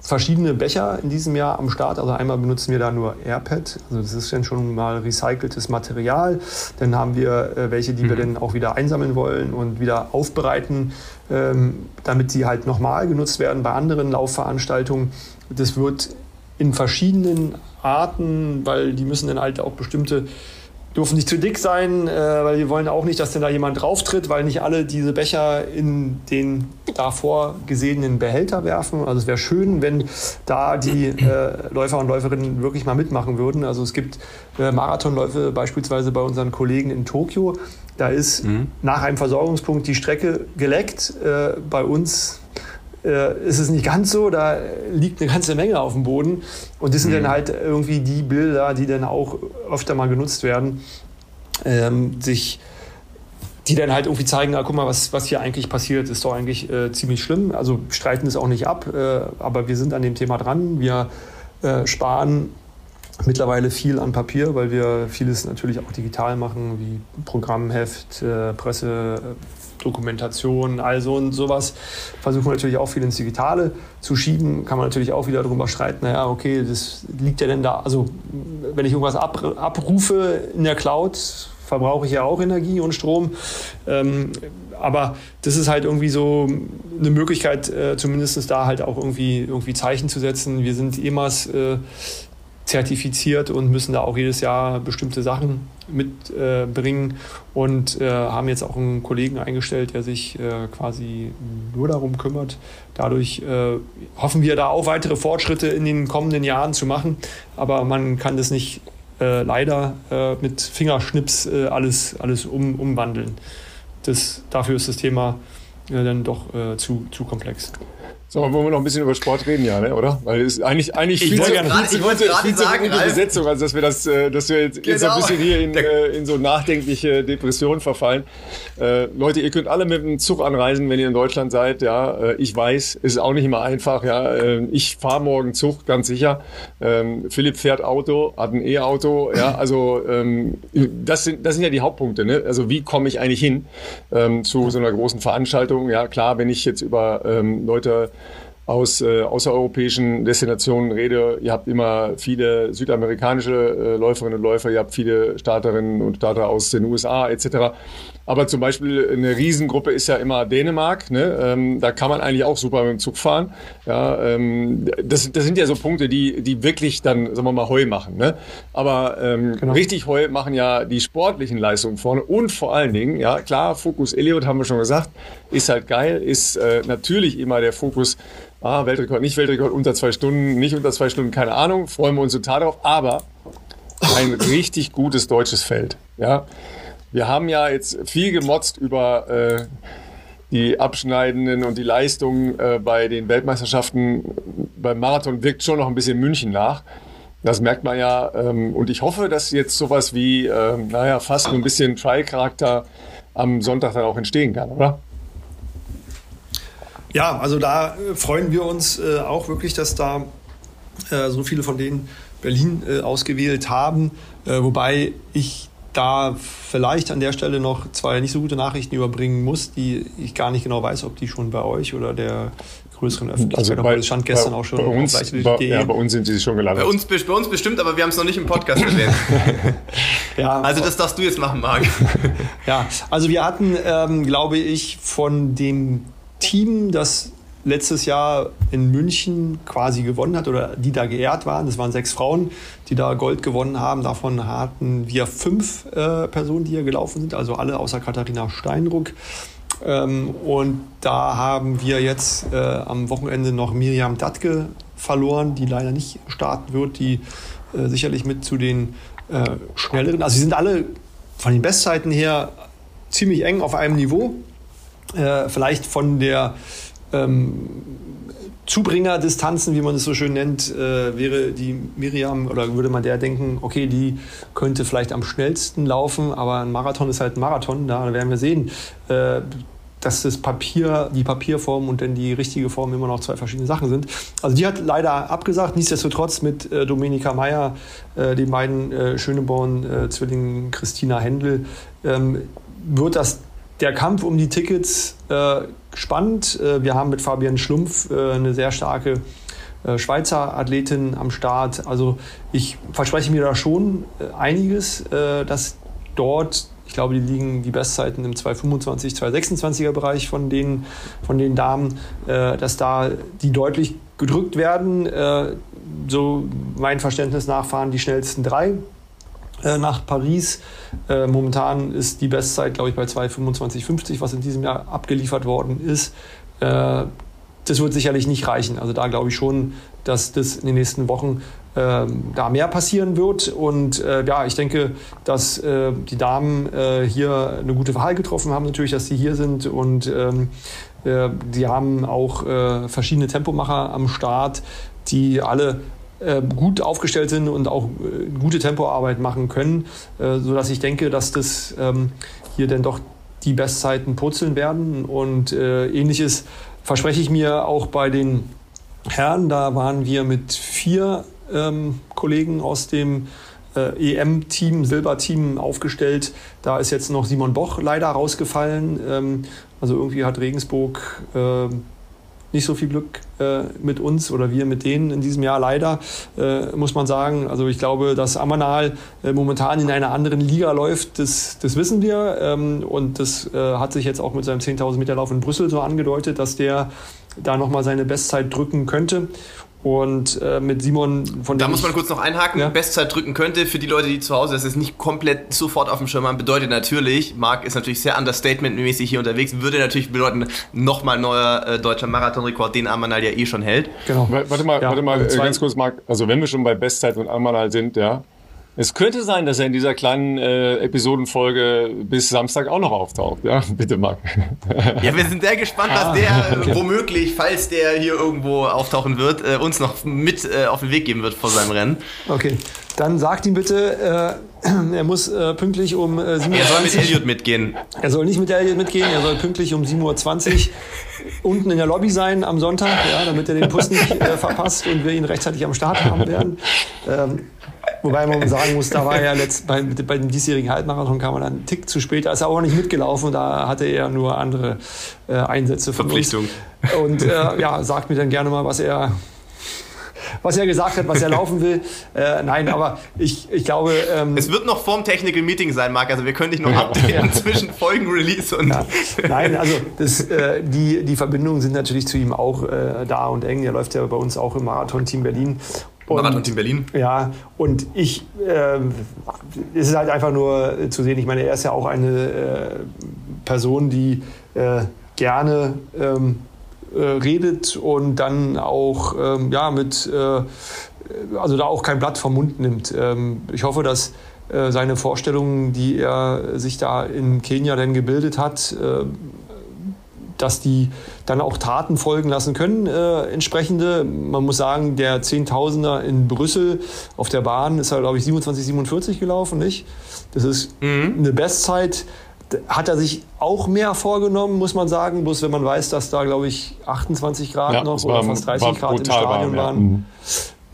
verschiedene Becher in diesem Jahr am Start. Also einmal benutzen wir da nur AirPad, also das ist dann schon mal recyceltes Material. Dann haben wir äh, welche, die mhm. wir dann auch wieder einsammeln wollen und wieder aufbereiten, ähm, damit sie halt nochmal genutzt werden bei anderen Laufveranstaltungen. Das wird in verschiedenen Arten, weil die müssen dann halt auch bestimmte dürfen nicht zu dick sein, äh, weil wir wollen auch nicht, dass denn da jemand drauftritt, weil nicht alle diese Becher in den davor gesehenen Behälter werfen. Also es wäre schön, wenn da die äh, Läufer und Läuferinnen wirklich mal mitmachen würden. Also es gibt äh, Marathonläufe beispielsweise bei unseren Kollegen in Tokio. Da ist mhm. nach einem Versorgungspunkt die Strecke geleckt. Äh, bei uns äh, ist es nicht ganz so. Da liegt eine ganze Menge auf dem Boden. Und das sind mhm. dann halt irgendwie die Bilder, die dann auch öfter mal genutzt werden, ähm, sich die dann halt irgendwie zeigen, ah, guck mal, was, was hier eigentlich passiert, ist doch eigentlich äh, ziemlich schlimm. Also streiten es auch nicht ab, äh, aber wir sind an dem Thema dran. Wir äh, sparen mittlerweile viel an Papier, weil wir vieles natürlich auch digital machen, wie Programmheft, äh, Presse, Dokumentation, also und sowas. Versuchen wir natürlich auch viel ins Digitale zu schieben. Kann man natürlich auch wieder darüber streiten, naja, okay, das liegt ja denn da. Also, wenn ich irgendwas ab, abrufe in der Cloud, verbrauche ich ja auch Energie und Strom. Ähm, aber das ist halt irgendwie so eine Möglichkeit, äh, zumindest da halt auch irgendwie, irgendwie Zeichen zu setzen. Wir sind EMAS äh, zertifiziert und müssen da auch jedes Jahr bestimmte Sachen mitbringen äh, und äh, haben jetzt auch einen Kollegen eingestellt, der sich äh, quasi nur darum kümmert. Dadurch äh, hoffen wir da auch weitere Fortschritte in den kommenden Jahren zu machen, aber man kann das nicht äh, leider äh, mit Fingerschnips alles, alles um, umwandeln. Das, dafür ist das Thema dann doch zu, zu komplex. So, wollen wir noch ein bisschen über Sport reden, ja, ne, oder? Weil es eigentlich, eigentlich ich viel zu, gerne, viel, zu, viel, viel zu gute Besetzung, als dass wir das, äh, dass wir jetzt, genau. jetzt ein bisschen hier in, äh, in so nachdenkliche Depressionen verfallen. Äh, Leute, ihr könnt alle mit dem Zug anreisen, wenn ihr in Deutschland seid, ja. Äh, ich weiß, ist auch nicht immer einfach, ja. Äh, ich fahre morgen Zug, ganz sicher. Ähm, Philipp fährt Auto, hat ein E-Auto, ja. Also ähm, das sind, das sind ja die Hauptpunkte, ne? Also wie komme ich eigentlich hin ähm, zu so einer großen Veranstaltung? Ja, klar, wenn ich jetzt über ähm, Leute aus äh, außereuropäischen Destinationen rede, ihr habt immer viele südamerikanische äh, Läuferinnen und Läufer, ihr habt viele Starterinnen und Starter aus den USA etc. Aber zum Beispiel eine Riesengruppe ist ja immer Dänemark. Ne? Ähm, da kann man eigentlich auch super mit dem Zug fahren. Ja, ähm, das, das sind ja so Punkte, die, die wirklich dann, sagen wir mal, Heu machen. Ne? Aber ähm, genau. richtig Heu machen ja die sportlichen Leistungen vorne und vor allen Dingen, ja klar, Fokus Eliot haben wir schon gesagt, ist halt geil, ist äh, natürlich immer der Fokus ah, Weltrekord, nicht Weltrekord, unter zwei Stunden, nicht unter zwei Stunden, keine Ahnung, freuen wir uns total drauf, aber ein richtig gutes deutsches Feld. Ja, wir haben ja jetzt viel gemotzt über äh, die Abschneidenden und die Leistungen äh, bei den Weltmeisterschaften. Beim Marathon wirkt schon noch ein bisschen München nach. Das merkt man ja. Ähm, und ich hoffe, dass jetzt sowas wie, äh, naja, fast ein bisschen Trial-Charakter am Sonntag dann auch entstehen kann, oder? Ja, also da äh, freuen wir uns äh, auch wirklich, dass da äh, so viele von denen Berlin äh, ausgewählt haben. Äh, wobei ich da vielleicht an der Stelle noch zwei nicht so gute Nachrichten überbringen muss, die ich gar nicht genau weiß, ob die schon bei euch oder der größeren Öffentlichkeit. Also bei, das stand gestern bei, auch schon. Bei uns, bei, ja, bei uns sind sie schon gelandet. Bei uns, bei uns bestimmt, aber wir haben es noch nicht im Podcast erwähnt. ja, also das darfst du jetzt machen, Marc. ja, also wir hatten, ähm, glaube ich, von dem Team, das letztes Jahr in München quasi gewonnen hat oder die da geehrt waren. Das waren sechs Frauen, die da Gold gewonnen haben. Davon hatten wir fünf äh, Personen, die hier gelaufen sind, also alle außer Katharina Steinruck. Ähm, und da haben wir jetzt äh, am Wochenende noch Miriam Datke verloren, die leider nicht starten wird, die äh, sicherlich mit zu den äh, schnelleren, also sie sind alle von den Bestzeiten her ziemlich eng auf einem Niveau. Äh, vielleicht von der ähm, Zubringerdistanzen, wie man es so schön nennt, äh, wäre die Miriam oder würde man der denken, okay, die könnte vielleicht am schnellsten laufen, aber ein Marathon ist halt ein Marathon, da werden wir sehen, äh, dass das Papier, die Papierform und dann die richtige Form immer noch zwei verschiedene Sachen sind. Also die hat leider abgesagt, nichtsdestotrotz mit äh, Domenica Meyer, äh, den beiden äh, Schöneborn-Zwillingen Christina Händel, ähm, wird das der Kampf um die Tickets äh, spannend. Äh, wir haben mit Fabian Schlumpf äh, eine sehr starke äh, Schweizer Athletin am Start. Also ich verspreche mir da schon einiges, dass dort, ich glaube, die liegen die Bestzeiten im 225, 226er Bereich von den, von den Damen, dass da die deutlich gedrückt werden. so mein Verständnis nach fahren die schnellsten drei äh, nach Paris. Äh, momentan ist die Bestzeit, glaube ich, bei 2,25,50, was in diesem Jahr abgeliefert worden ist. Äh, das wird sicherlich nicht reichen. Also da glaube ich schon, dass das in den nächsten Wochen ähm, da mehr passieren wird. Und äh, ja, ich denke, dass äh, die Damen äh, hier eine gute Wahl getroffen haben, natürlich, dass sie hier sind. Und ähm, die haben auch verschiedene Tempomacher am Start, die alle äh, gut aufgestellt sind und auch äh, gute Tempoarbeit machen können, äh, sodass ich denke, dass das ähm, hier dann doch die Bestzeiten purzeln werden. Und ähnliches verspreche ich mir auch bei den Herren. Da waren wir mit vier ähm, Kollegen aus dem äh, EM-Team, Silberteam aufgestellt. Da ist jetzt noch Simon Boch leider rausgefallen. Ähm, also irgendwie hat Regensburg äh, nicht so viel Glück äh, mit uns oder wir mit denen in diesem Jahr leider, äh, muss man sagen. Also ich glaube, dass Amanal äh, momentan in einer anderen Liga läuft, das, das wissen wir. Ähm, und das äh, hat sich jetzt auch mit seinem 10.000 Meter Lauf in Brüssel so angedeutet, dass der da nochmal seine Bestzeit drücken könnte. Und äh, mit Simon von Da muss man kurz noch einhaken, ja? Bestzeit drücken könnte. Für die Leute, die zu Hause das ist nicht komplett sofort auf dem Schirm haben, bedeutet natürlich, Marc ist natürlich sehr understatement-mäßig hier unterwegs, würde natürlich bedeuten, nochmal neuer äh, deutscher Marathonrekord, den Amanal ja eh schon hält. Genau. Warte mal, ja, warte mal äh, ganz kurz, Marc. Also wenn wir schon bei Bestzeit und Amanal sind, ja, es könnte sein, dass er in dieser kleinen äh, Episodenfolge bis Samstag auch noch auftaucht. Ja, bitte, Marc. Ja, wir sind sehr gespannt, was ah, der okay. womöglich, falls der hier irgendwo auftauchen wird, äh, uns noch mit äh, auf den Weg geben wird vor seinem Rennen. Okay, dann sagt ihm bitte, äh, er muss äh, pünktlich um äh, 7 Uhr. Er soll mit Elliot mitgehen. Er soll nicht mit Elliot mitgehen, er soll pünktlich um 7.20 Uhr unten in der Lobby sein am Sonntag, ja, damit er den Bus nicht äh, verpasst und wir ihn rechtzeitig am Start haben werden. Ähm, Wobei man sagen muss, da war er letzt, bei, bei dem diesjährigen Halbmarathon kam er dann einen Tick zu spät. Da ist er auch nicht mitgelaufen. Da hatte er nur andere äh, Einsätze von Verpflichtung. Uns. Und äh, ja, sagt mir dann gerne mal, was er was er gesagt hat, was er laufen will. Äh, nein, aber ich, ich glaube. Ähm, es wird noch vorm Technical Meeting sein, Marc. Also wir können dich noch updaten ja. zwischen Folgen-Release und. Ja. Nein, also das, äh, die, die Verbindungen sind natürlich zu ihm auch äh, da und eng. Er läuft ja bei uns auch im Marathon-Team Berlin. Marathon-Team Berlin. Ja, und ich, äh, es ist halt einfach nur zu sehen, ich meine, er ist ja auch eine äh, Person, die äh, gerne ähm, äh, redet und dann auch ähm, ja, mit, äh, also da auch kein Blatt vom Mund nimmt. Ähm, ich hoffe, dass äh, seine Vorstellungen, die er sich da in Kenia dann gebildet hat, dass die dann auch Taten folgen lassen können, äh, entsprechende. Man muss sagen, der Zehntausender in Brüssel auf der Bahn ist er, glaube ich, 27, 47 gelaufen, nicht? Das ist mhm. eine Bestzeit. Hat er sich auch mehr vorgenommen, muss man sagen. Bloß wenn man weiß, dass da, glaube ich, 28 Grad ja, noch oder fast 30 Grad im Stadion warm, ja. waren. Mhm.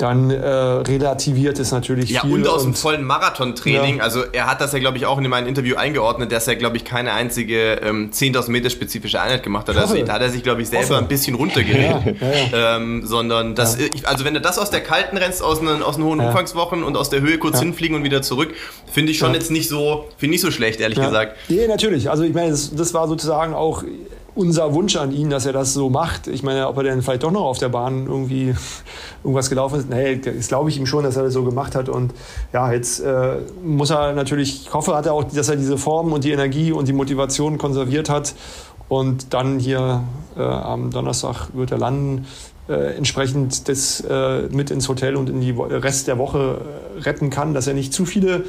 Dann äh, relativiert es natürlich ja, viel. Ja, und aus dem vollen Marathontraining. Ja. Also er hat das ja, glaube ich, auch in meinem Interview eingeordnet, dass er, glaube ich, keine einzige ähm, 10.000 Meter spezifische Einheit gemacht hat. Also da hat er sich, glaube ich, selber Hoffe. ein bisschen runtergeredet. Ja, ähm, sondern das, also wenn du das aus der kalten rennst, aus den, aus den hohen Umfangswochen und aus der Höhe kurz hinfliegen und wieder zurück, finde ich schon jetzt nicht so, finde ich so schlecht, ehrlich gesagt. Nee, natürlich. Also ich meine, das, das war sozusagen auch unser Wunsch an ihn, dass er das so macht. Ich meine, ob er denn vielleicht doch noch auf der Bahn irgendwie irgendwas gelaufen ist, nee, das glaube ich ihm schon, dass er das so gemacht hat. Und ja, jetzt äh, muss er natürlich, ich hoffe, hat er auch, dass er diese Form und die Energie und die Motivation konserviert hat. Und dann hier äh, am Donnerstag wird er landen. Äh, entsprechend das äh, mit ins Hotel und in die Rest der Woche äh, retten kann, dass er nicht zu viele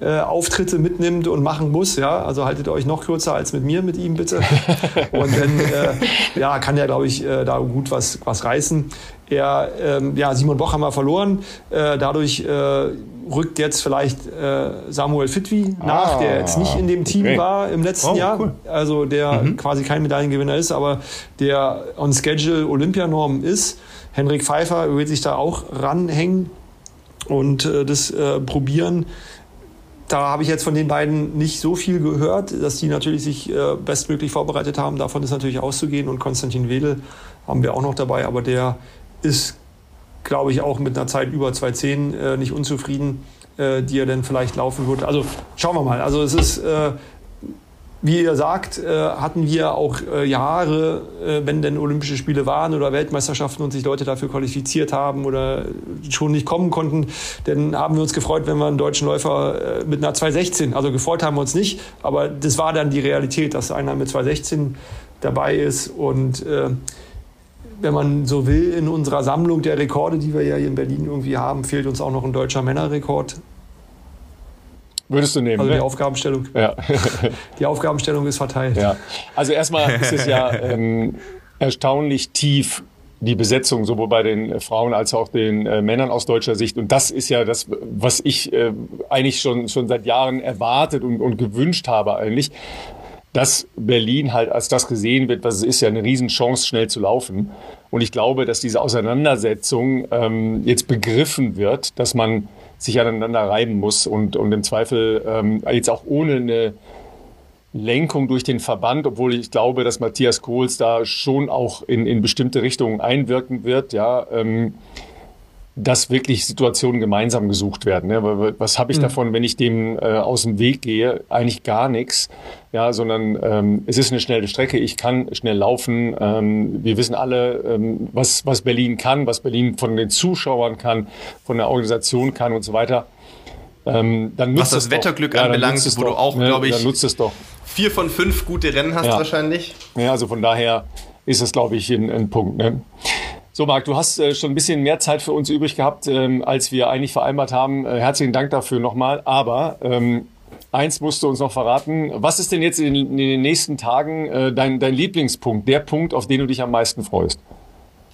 äh, Auftritte mitnimmt und machen muss. Ja? Also haltet euch noch kürzer als mit mir, mit ihm bitte. Und dann äh, ja, kann er, glaube ich, äh, da gut was, was reißen. Er, ähm, ja, Simon Boch haben wir verloren. Äh, dadurch äh, rückt jetzt vielleicht äh, Samuel Fitwi nach, der jetzt nicht in dem Team okay. war im letzten oh, Jahr. Cool. Also der mhm. quasi kein Medaillengewinner ist, aber der on Schedule Olympianorm ist. Henrik Pfeiffer wird sich da auch ranhängen und das probieren da habe ich jetzt von den beiden nicht so viel gehört, dass die natürlich sich äh, bestmöglich vorbereitet haben. Davon ist natürlich auszugehen. Und Konstantin Wedel haben wir auch noch dabei, aber der ist, glaube ich, auch mit einer Zeit über 2,10 äh, nicht unzufrieden, äh, die er dann vielleicht laufen wird. Also schauen wir mal. Also es ist äh, wie ihr sagt, äh, hatten wir auch äh, Jahre, äh, wenn denn Olympische Spiele waren oder Weltmeisterschaften und sich Leute dafür qualifiziert haben oder schon nicht kommen konnten, dann haben wir uns gefreut, wenn wir einen deutschen Läufer mit einer 216, also gefreut haben wir uns nicht, aber das war dann die Realität, dass einer mit 216 dabei ist und wenn man so will, in unserer Sammlung der Rekorde, die wir ja hier in Berlin irgendwie haben, fehlt uns auch noch ein deutscher Männerrekord. Würdest du nehmen? Also die ne? Aufgabenstellung. Ja. die Aufgabenstellung ist verteilt. Ja. Also erstmal ist es ja ähm, erstaunlich tief die Besetzung sowohl bei den Frauen als auch den äh, Männern aus deutscher Sicht. Und das ist ja das, was ich äh, eigentlich schon, schon seit Jahren erwartet und, und gewünscht habe eigentlich, dass Berlin halt als das gesehen wird, was es ist, ja eine Riesenchance, schnell zu laufen. Und ich glaube, dass diese Auseinandersetzung ähm, jetzt begriffen wird, dass man sich aneinander reiben muss und, und im Zweifel ähm, jetzt auch ohne eine Lenkung durch den Verband, obwohl ich glaube, dass Matthias Kohls da schon auch in, in bestimmte Richtungen einwirken wird, ja, ähm, dass wirklich Situationen gemeinsam gesucht werden. Ne? Was habe ich mhm. davon, wenn ich dem äh, aus dem Weg gehe? Eigentlich gar nichts. Ja, sondern ähm, es ist eine schnelle Strecke. Ich kann schnell laufen. Ähm, wir wissen alle, ähm, was, was Berlin kann, was Berlin von den Zuschauern kann, von der Organisation kann und so weiter. Ähm, dann was das Wetterglück ja, anbelangt, wo doch, du auch, ne? glaube ich, vier von fünf gute Rennen hast ja. wahrscheinlich. Ja, also von daher ist es, glaube ich, ein, ein Punkt. Ne? So, Marc, du hast äh, schon ein bisschen mehr Zeit für uns übrig gehabt, ähm, als wir eigentlich vereinbart haben. Äh, herzlichen Dank dafür nochmal. Aber ähm, eins musst du uns noch verraten. Was ist denn jetzt in, in den nächsten Tagen äh, dein, dein Lieblingspunkt, der Punkt, auf den du dich am meisten freust?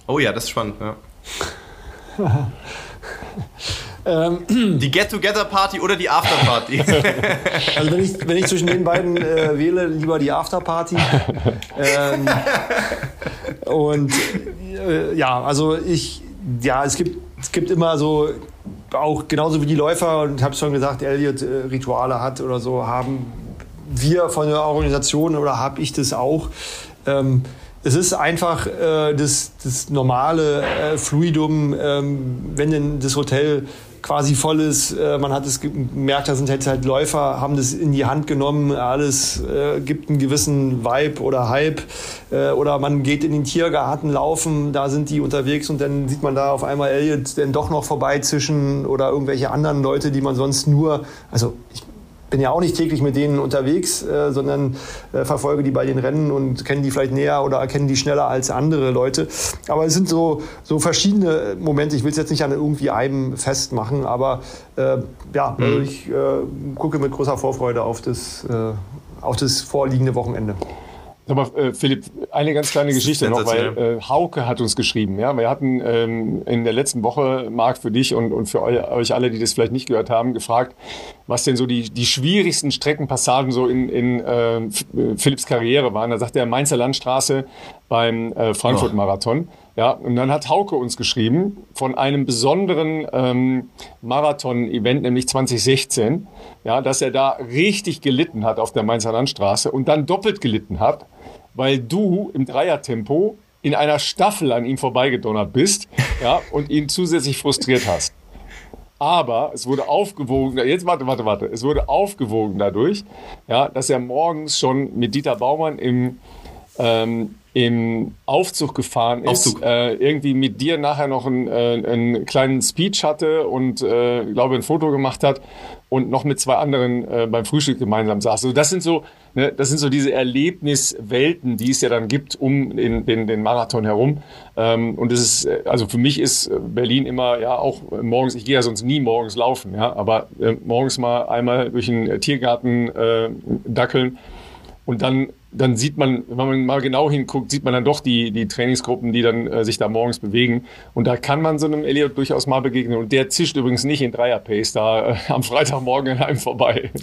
Oh ja, das ist spannend, ja. Ähm, die Get-Together-Party oder die After-Party? also wenn ich, wenn ich zwischen den beiden äh, wähle, lieber die After-Party. Ähm, und äh, ja, also ich, ja, es gibt, es gibt immer so, auch genauso wie die Läufer, und ich habe schon gesagt, Elliot äh, Rituale hat oder so, haben wir von der Organisation oder habe ich das auch. Ähm, es ist einfach äh, das, das normale äh, Fluidum, ähm, wenn denn das Hotel quasi voll ist. Äh, man hat es gemerkt, da sind jetzt halt Läufer, haben das in die Hand genommen. Alles äh, gibt einen gewissen Vibe oder Hype. Äh, oder man geht in den Tiergarten laufen, da sind die unterwegs und dann sieht man da auf einmal Elliot dann doch noch vorbeizischen oder irgendwelche anderen Leute, die man sonst nur, also ich bin ja auch nicht täglich mit denen unterwegs, äh, sondern äh, verfolge die bei den Rennen und kenne die vielleicht näher oder erkenne die schneller als andere Leute. Aber es sind so, so verschiedene Momente. Ich will es jetzt nicht an irgendwie einem festmachen, aber äh, ja, mhm. also ich äh, gucke mit großer Vorfreude auf das, äh, auf das vorliegende Wochenende. Aber äh, Philipp, eine ganz kleine Geschichte noch, weil äh, Hauke hat uns geschrieben. Ja, wir hatten ähm, in der letzten Woche, Marc, für dich und, und für euch alle, die das vielleicht nicht gehört haben, gefragt, was denn so die, die schwierigsten Streckenpassagen so in, in äh, Philipps Karriere waren. Da sagt er Mainzer Landstraße beim äh, Frankfurt-Marathon. Ja, und dann hat Hauke uns geschrieben von einem besonderen ähm, Marathon-Event, nämlich 2016, ja, dass er da richtig gelitten hat auf der Mainzer Landstraße und dann doppelt gelitten hat, weil du im Dreiertempo in einer Staffel an ihm vorbeigedonnert bist ja, und ihn zusätzlich frustriert hast. Aber es wurde aufgewogen, jetzt warte, warte, warte, es wurde aufgewogen dadurch, ja, dass er morgens schon mit Dieter Baumann im, ähm, im Aufzug gefahren ist, Aufzug. Äh, irgendwie mit dir nachher noch einen, äh, einen kleinen Speech hatte und äh, glaube ein Foto gemacht hat und noch mit zwei anderen äh, beim Frühstück gemeinsam saß. Also das sind so, ne, das sind so diese Erlebniswelten, die es ja dann gibt um den, den, den Marathon herum. Ähm, und es ist, äh, also für mich ist Berlin immer ja auch morgens. Ich gehe ja sonst nie morgens laufen, ja, aber äh, morgens mal einmal durch den Tiergarten äh, dackeln und dann dann sieht man, wenn man mal genau hinguckt, sieht man dann doch die, die Trainingsgruppen, die dann äh, sich da morgens bewegen. Und da kann man so einem Elliot durchaus mal begegnen. Und der zischt übrigens nicht in Dreier-Pace da äh, am Freitagmorgen in einem vorbei.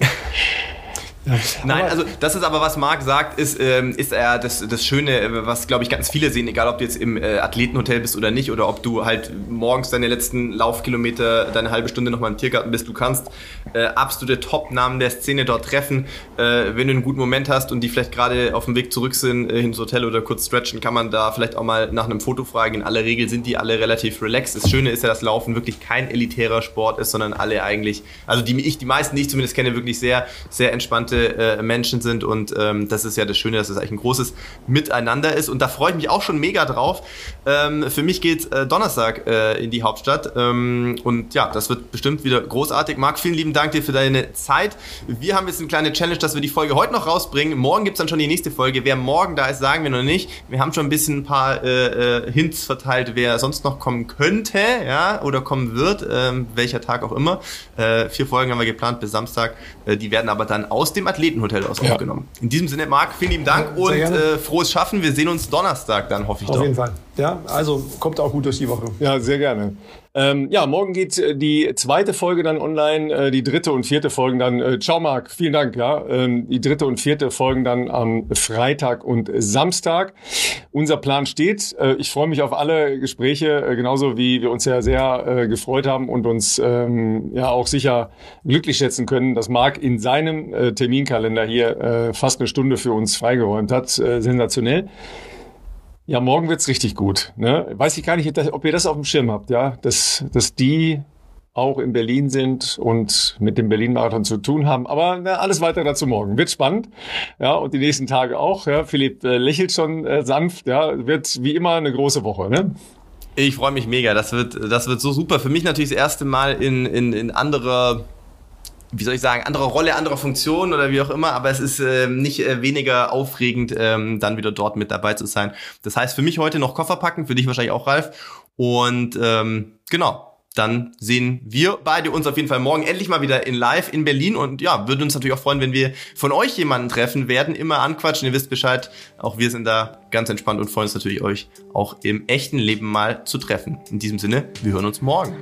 Nein, also das ist aber, was Marc sagt, ist, ähm, ist er das, das Schöne, was glaube ich ganz viele sehen, egal ob du jetzt im äh, Athletenhotel bist oder nicht, oder ob du halt morgens deine letzten Laufkilometer, deine halbe Stunde nochmal im Tiergarten bist, du kannst äh, absolute Top-Namen der Szene dort treffen. Äh, wenn du einen guten Moment hast und die vielleicht gerade auf dem Weg zurück sind äh, ins Hotel oder kurz stretchen, kann man da vielleicht auch mal nach einem Foto fragen. In aller Regel sind die alle relativ relaxed. Das Schöne ist ja, dass Laufen wirklich kein elitärer Sport ist, sondern alle eigentlich, also die ich, die meisten, die ich zumindest kenne, wirklich sehr, sehr entspannte äh, Menschen sind und ähm, das ist ja das Schöne, dass es eigentlich ein großes Miteinander ist und da freue ich mich auch schon mega drauf. Ähm, für mich geht äh, Donnerstag äh, in die Hauptstadt ähm, und ja, das wird bestimmt wieder großartig. Marc, vielen lieben Dank dir für deine Zeit. Wir haben jetzt eine kleine Challenge, dass wir die Folge heute noch rausbringen. Morgen gibt es dann schon die nächste Folge. Wer morgen da ist, sagen wir noch nicht. Wir haben schon ein bisschen ein paar äh, äh, Hints verteilt, wer sonst noch kommen könnte, ja, oder kommen wird, ähm, welcher Tag auch immer. Äh, vier Folgen haben wir geplant bis Samstag. Die werden aber dann aus dem Athletenhotel aus ja. aufgenommen. In diesem Sinne, Marc, vielen lieben Dank ja, und äh, frohes Schaffen. Wir sehen uns Donnerstag dann, hoffe ich Auf doch. Auf jeden Fall. Ja, also kommt auch gut durch die Woche. Ja, sehr gerne. Ähm, ja, morgen geht äh, die zweite Folge dann online, äh, die dritte und vierte Folgen dann. Äh, ciao Marc, vielen Dank. Ja, ähm, die dritte und vierte Folgen dann am Freitag und Samstag. Unser Plan steht. Äh, ich freue mich auf alle Gespräche, äh, genauso wie wir uns ja sehr äh, gefreut haben und uns ähm, ja auch sicher glücklich schätzen können, dass Marc in seinem Terminkalender hier fast eine Stunde für uns freigeräumt hat. Sensationell. Ja, morgen wird's richtig gut. Ne? Weiß ich gar nicht, ob ihr das auf dem Schirm habt, ja, dass, dass die auch in Berlin sind und mit dem Berlin-Marathon zu tun haben. Aber na, alles weiter dazu morgen. Wird spannend. Ja, und die nächsten Tage auch. Ja, Philipp äh, lächelt schon äh, sanft. Ja, wird wie immer eine große Woche. Ne? Ich freue mich mega. Das wird, das wird so super. Für mich natürlich das erste Mal in, in, in anderer wie soll ich sagen, andere Rolle, andere Funktion oder wie auch immer, aber es ist äh, nicht äh, weniger aufregend, ähm, dann wieder dort mit dabei zu sein. Das heißt, für mich heute noch Koffer packen, für dich wahrscheinlich auch, Ralf. Und ähm, genau, dann sehen wir beide uns auf jeden Fall morgen endlich mal wieder in live in Berlin und ja, würde uns natürlich auch freuen, wenn wir von euch jemanden treffen werden, immer anquatschen, ihr wisst Bescheid, auch wir sind da ganz entspannt und freuen uns natürlich euch auch im echten Leben mal zu treffen. In diesem Sinne, wir hören uns morgen.